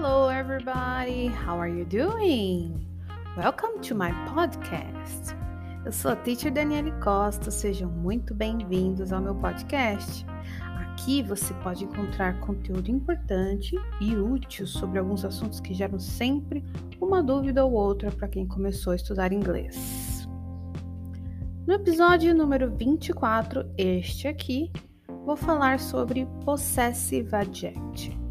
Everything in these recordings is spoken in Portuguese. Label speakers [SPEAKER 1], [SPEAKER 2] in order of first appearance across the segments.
[SPEAKER 1] Hello, everybody. How are you doing? Welcome to my podcast. Eu sou a Teacher Daniele Costa. Sejam muito bem-vindos ao meu podcast. Aqui você pode encontrar conteúdo importante e útil sobre alguns assuntos que geram sempre uma dúvida ou outra para quem começou a estudar inglês. No episódio número 24, este aqui, vou falar sobre possessive adjectives.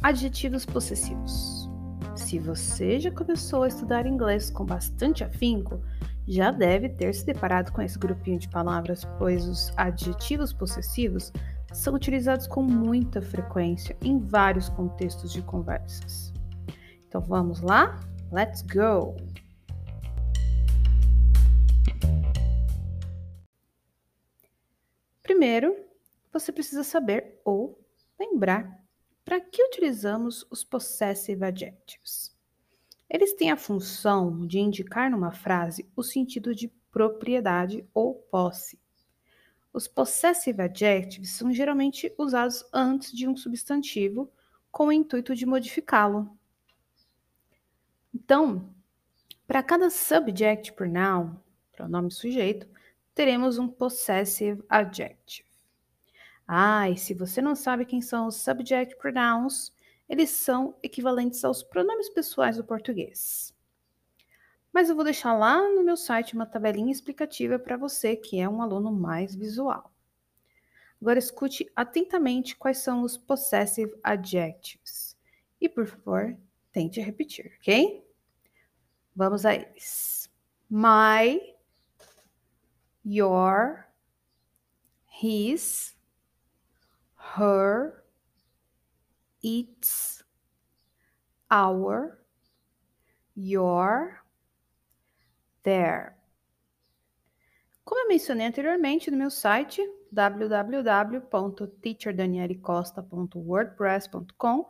[SPEAKER 1] Adjetivos possessivos. Se você já começou a estudar inglês com bastante afinco, já deve ter se deparado com esse grupinho de palavras, pois os adjetivos possessivos são utilizados com muita frequência em vários contextos de conversas. Então vamos lá? Let's go! Primeiro, você precisa saber ou lembrar para que utilizamos os possessive adjectives. Eles têm a função de indicar numa frase o sentido de propriedade ou posse. Os possessive adjectives são geralmente usados antes de um substantivo com o intuito de modificá-lo. Então, para cada subject pronoun, pronome sujeito, teremos um possessive adjective. Ah, e se você não sabe quem são os subject pronouns, eles são equivalentes aos pronomes pessoais do português. Mas eu vou deixar lá no meu site uma tabelinha explicativa para você que é um aluno mais visual. Agora escute atentamente quais são os possessive adjectives. E, por favor, tente repetir, ok? Vamos a eles. My, your, his, her, its, our, your, their. Como eu mencionei anteriormente no meu site www.teacherdanielecosta.wordpress.com,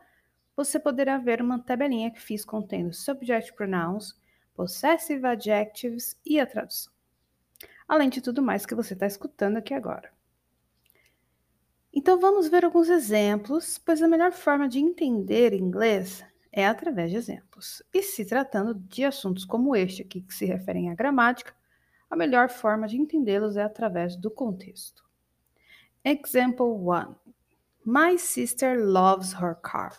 [SPEAKER 1] você poderá ver uma tabelinha que fiz contendo subject pronouns, possessive adjectives e a tradução. Além de tudo mais que você está escutando aqui agora. Então vamos ver alguns exemplos, pois a melhor forma de entender inglês é através de exemplos. E se tratando de assuntos como este aqui, que se referem à gramática, a melhor forma de entendê-los é através do contexto. Example 1. My sister loves her car.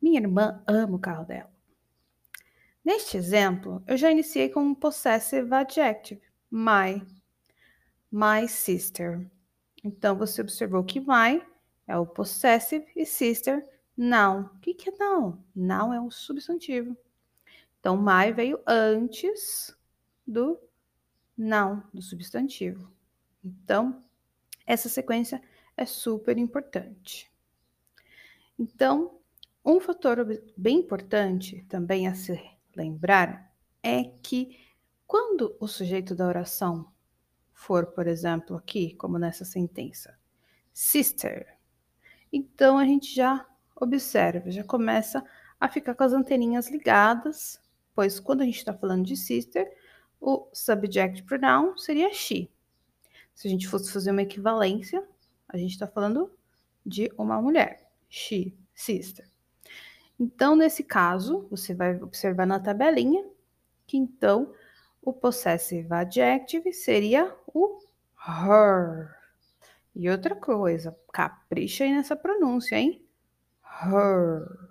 [SPEAKER 1] Minha irmã ama o carro dela. Neste exemplo, eu já iniciei com um possessive adjective, my. My sister. Então, você observou que my é o possessive e sister, não. O que, que é não? Não é um substantivo. Então, my veio antes do não, do substantivo. Então, essa sequência é super importante. Então, um fator bem importante também a se lembrar é que quando o sujeito da oração for, por exemplo, aqui, como nessa sentença, sister, então a gente já observa, já começa a ficar com as anteninhas ligadas, pois quando a gente está falando de sister, o subject pronoun seria she. Se a gente fosse fazer uma equivalência, a gente está falando de uma mulher, she, sister. Então, nesse caso, você vai observar na tabelinha que então o possessive adjective seria o her. E outra coisa, capricha aí nessa pronúncia, hein? Her.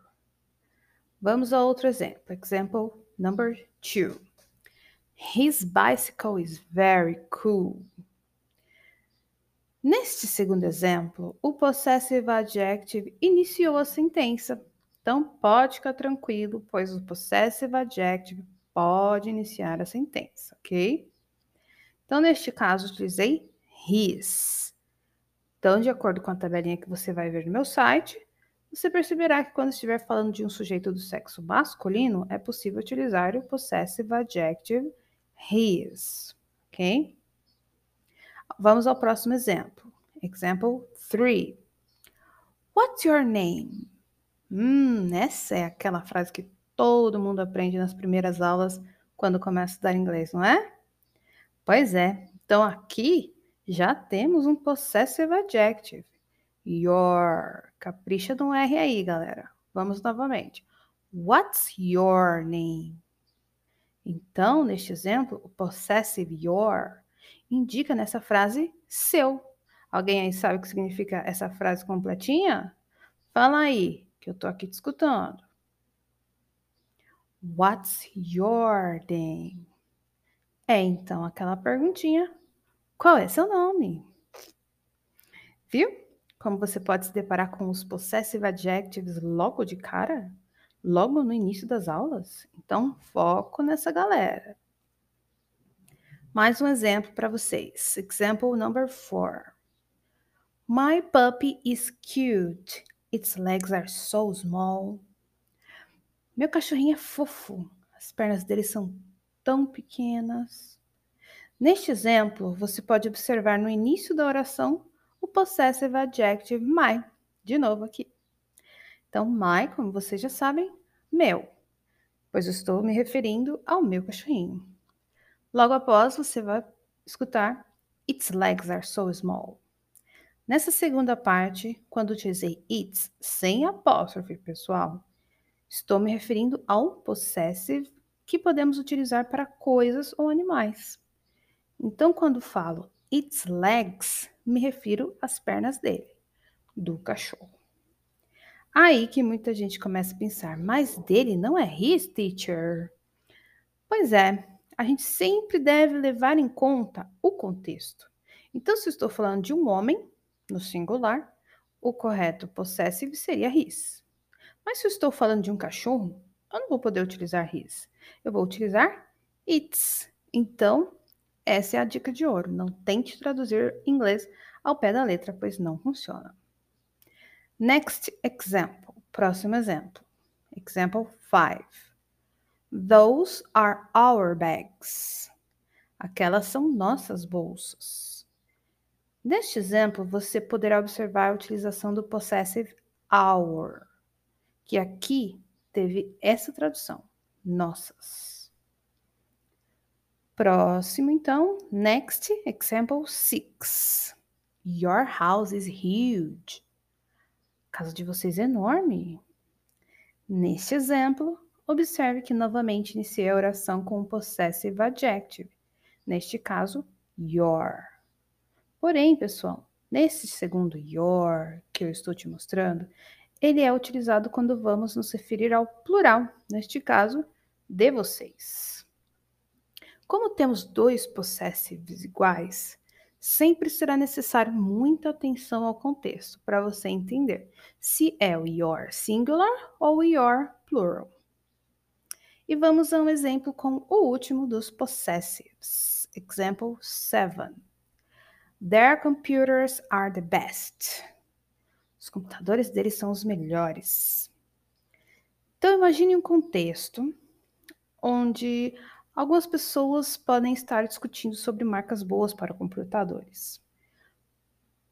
[SPEAKER 1] Vamos a outro exemplo. Example number two. His bicycle is very cool. Neste segundo exemplo, o possessive adjective iniciou a sentença. Então, pode ficar tranquilo, pois o possessive adjective pode iniciar a sentença, ok? Então, neste caso, utilizei his. Então, de acordo com a tabelinha que você vai ver no meu site, você perceberá que quando estiver falando de um sujeito do sexo masculino, é possível utilizar o possessive adjective his, ok? Vamos ao próximo exemplo. Example 3. What's your name? Hum, essa é aquela frase que todo mundo aprende nas primeiras aulas quando começa a estudar inglês, não é? Pois é. Então aqui já temos um possessive adjective. Your. Capricha de um R aí, galera. Vamos novamente. What's your name? Então, neste exemplo, o possessive your indica nessa frase seu. Alguém aí sabe o que significa essa frase completinha? Fala aí, que eu tô aqui te escutando. What's your name? É então aquela perguntinha: qual é seu nome? Viu? Como você pode se deparar com os possessive adjectives logo de cara? Logo no início das aulas? Então, foco nessa galera. Mais um exemplo para vocês. Example number four. My puppy is cute. Its legs are so small. Meu cachorrinho é fofo. As pernas dele são tão pequenas. Neste exemplo, você pode observar no início da oração o possessive adjective my. De novo aqui. Então, my, como vocês já sabem, meu, pois eu estou me referindo ao meu cachorrinho. Logo após, você vai escutar Its legs are so small. Nessa segunda parte, quando utilizei its sem apóstrofe, pessoal, estou me referindo ao possessive que podemos utilizar para coisas ou animais. Então, quando falo its legs, me refiro às pernas dele, do cachorro. Aí que muita gente começa a pensar, mas dele não é his teacher. Pois é, a gente sempre deve levar em conta o contexto. Então, se estou falando de um homem, no singular, o correto possessive seria his. Mas se eu estou falando de um cachorro, eu não vou poder utilizar his. Eu vou utilizar its. Então, essa é a dica de ouro. Não tente traduzir inglês ao pé da letra, pois não funciona. Next example. Próximo exemplo. Example 5. Those are our bags. Aquelas são nossas bolsas. Neste exemplo, você poderá observar a utilização do possessive our, que aqui teve essa tradução, nossas. Próximo, então, next example six. Your house is huge. A casa de vocês é enorme. Neste exemplo, observe que novamente iniciei a oração com o possessive adjective. Neste caso, your. Porém, pessoal, nesse segundo your que eu estou te mostrando, ele é utilizado quando vamos nos referir ao plural, neste caso, de vocês. Como temos dois possessivos iguais, sempre será necessário muita atenção ao contexto para você entender se é o your singular ou o your plural. E vamos a um exemplo com o último dos possessives. Example 7. Their computers are the best. Os computadores deles são os melhores. Então imagine um contexto onde Algumas pessoas podem estar discutindo sobre marcas boas para computadores.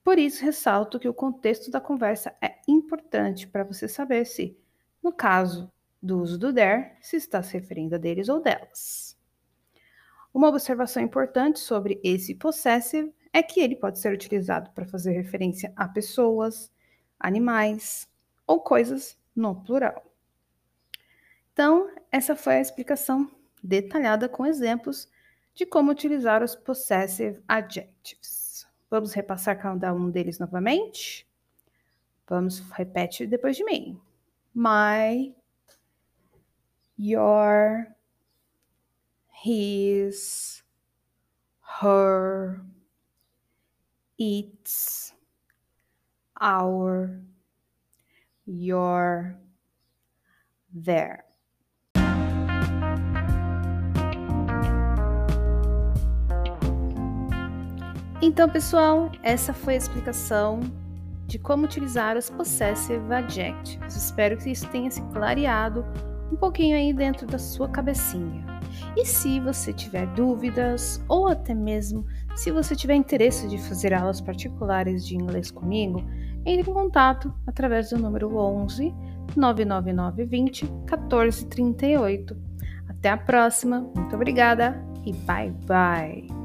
[SPEAKER 1] Por isso, ressalto que o contexto da conversa é importante para você saber se, no caso do uso do there, se está se referindo a deles ou delas. Uma observação importante sobre esse possessive é que ele pode ser utilizado para fazer referência a pessoas, animais ou coisas no plural. Então, essa foi a explicação detalhada com exemplos de como utilizar os possessive adjectives. Vamos repassar cada um deles novamente? Vamos, repete depois de mim. My, your, his, her, its, our, your, their. Então, pessoal, essa foi a explicação de como utilizar os possessive adjectives. Espero que isso tenha se clareado um pouquinho aí dentro da sua cabecinha. E se você tiver dúvidas ou até mesmo se você tiver interesse de fazer aulas particulares de inglês comigo, entre em contato através do número 11 999 20 1438. Até a próxima, muito obrigada e bye bye!